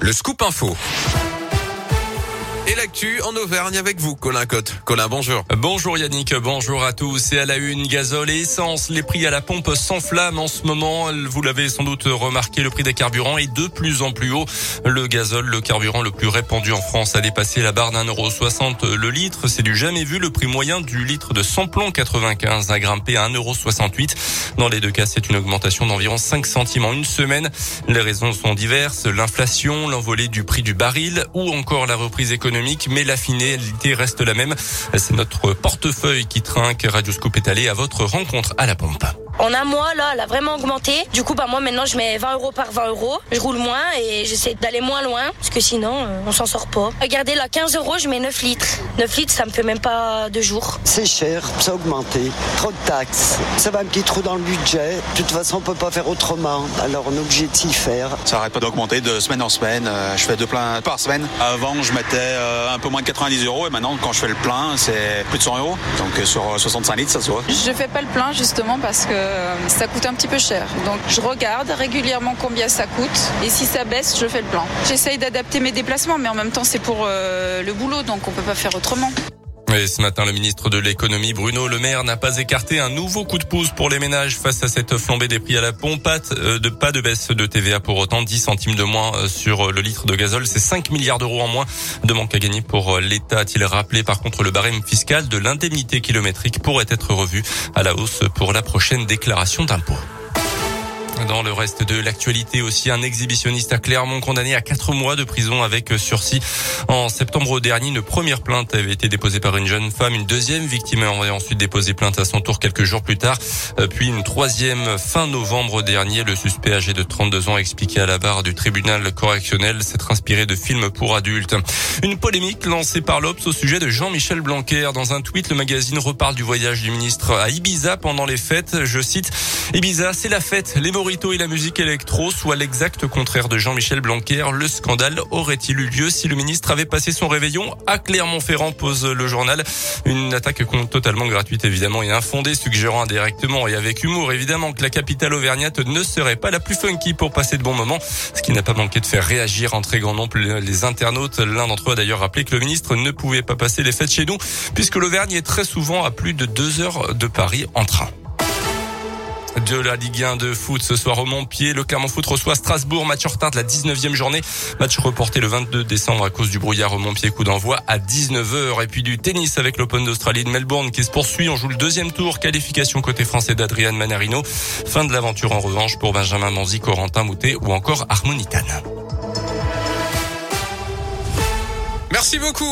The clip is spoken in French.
Le scoop info. Et l'actu en Auvergne avec vous, Colin Cotte. Colin, bonjour. Bonjour Yannick, bonjour à tous. Et à la une, gazole et essence, les prix à la pompe s'enflamment en ce moment. Vous l'avez sans doute remarqué, le prix des carburants est de plus en plus haut. Le gazole, le carburant le plus répandu en France, a dépassé la barre d'un euro soixante le litre. C'est du jamais vu. Le prix moyen du litre de samplon 95 a grimpé à 1,68 Dans les deux cas, c'est une augmentation d'environ 5 centimes en une semaine. Les raisons sont diverses. L'inflation, l'envolée du prix du baril ou encore la reprise économique mais la finalité reste la même. C'est notre portefeuille qui trinque. Radio Scoop est allé à votre rencontre à la pompe. En un mois, là, elle a vraiment augmenté. Du coup, bah, moi, maintenant, je mets 20 euros par 20 euros. Je roule moins et j'essaie d'aller moins loin parce que sinon, euh, on s'en sort pas. Regardez, là, 15 euros, je mets 9 litres. 9 litres, ça me fait même pas deux jours. C'est cher, ça a augmenté. Trop de taxes. Ça va un petit trou dans le budget. De toute façon, on peut pas faire autrement. Alors, on est obligé de s'y faire. Ça arrête pas d'augmenter de semaine en semaine. Euh, je fais deux pleins par semaine. Avant, je mettais euh, un peu moins de 90 euros et maintenant, quand je fais le plein, c'est plus de 100 euros. Donc, sur 65 litres, ça se voit. Je fais pas le plein justement parce que ça coûte un petit peu cher. Donc je regarde régulièrement combien ça coûte et si ça baisse, je fais le plan. J'essaye d'adapter mes déplacements, mais en même temps c'est pour euh, le boulot, donc on peut pas faire autrement. Et ce matin, le ministre de l'économie, Bruno Le Maire, n'a pas écarté un nouveau coup de pouce pour les ménages face à cette flambée des prix à la pompe. Euh, de, pas de baisse de TVA pour autant, 10 centimes de moins euh, sur le litre de gazole. C'est 5 milliards d'euros en moins de manque à gagner pour l'État. A-t-il rappelé par contre le barème fiscal de l'indemnité kilométrique pourrait être revu à la hausse pour la prochaine déclaration d'impôt. Dans le reste de l'actualité aussi, un exhibitionniste à Clermont condamné à quatre mois de prison avec sursis. En septembre dernier, une première plainte avait été déposée par une jeune femme. Une deuxième victime a ensuite déposé plainte à son tour quelques jours plus tard. Euh, puis une troisième fin novembre dernier. Le suspect âgé de 32 ans a expliqué à la barre du tribunal correctionnel s'être inspiré de films pour adultes. Une polémique lancée par l'Obs au sujet de Jean-Michel Blanquer. Dans un tweet, le magazine reparle du voyage du ministre à Ibiza pendant les fêtes. Je cite, Ibiza, c'est la fête. Les et la musique électro, soit l'exact contraire de Jean-Michel Blanquer. Le scandale aurait-il eu lieu si le ministre avait passé son réveillon à Clermont-Ferrand, pose le journal. Une attaque totalement gratuite évidemment et infondée, suggérant indirectement et avec humour évidemment que la capitale auvergnate ne serait pas la plus funky pour passer de bons moments, ce qui n'a pas manqué de faire réagir en très grand nombre les internautes. L'un d'entre eux a d'ailleurs rappelé que le ministre ne pouvait pas passer les fêtes chez nous, puisque l'Auvergne est très souvent à plus de deux heures de Paris en train de la Ligue 1 de foot ce soir au Montpied. Le Clermont Foot reçoit Strasbourg, match en retard de la 19e journée. Match reporté le 22 décembre à cause du brouillard au Montpied. Coup d'envoi à 19h. Et puis du tennis avec l'Open d'Australie de Melbourne qui se poursuit. On joue le deuxième tour. Qualification côté français d'Adrian Manarino. Fin de l'aventure en revanche pour Benjamin Manzi, Corentin Moutet ou encore Harmonitane. Merci beaucoup.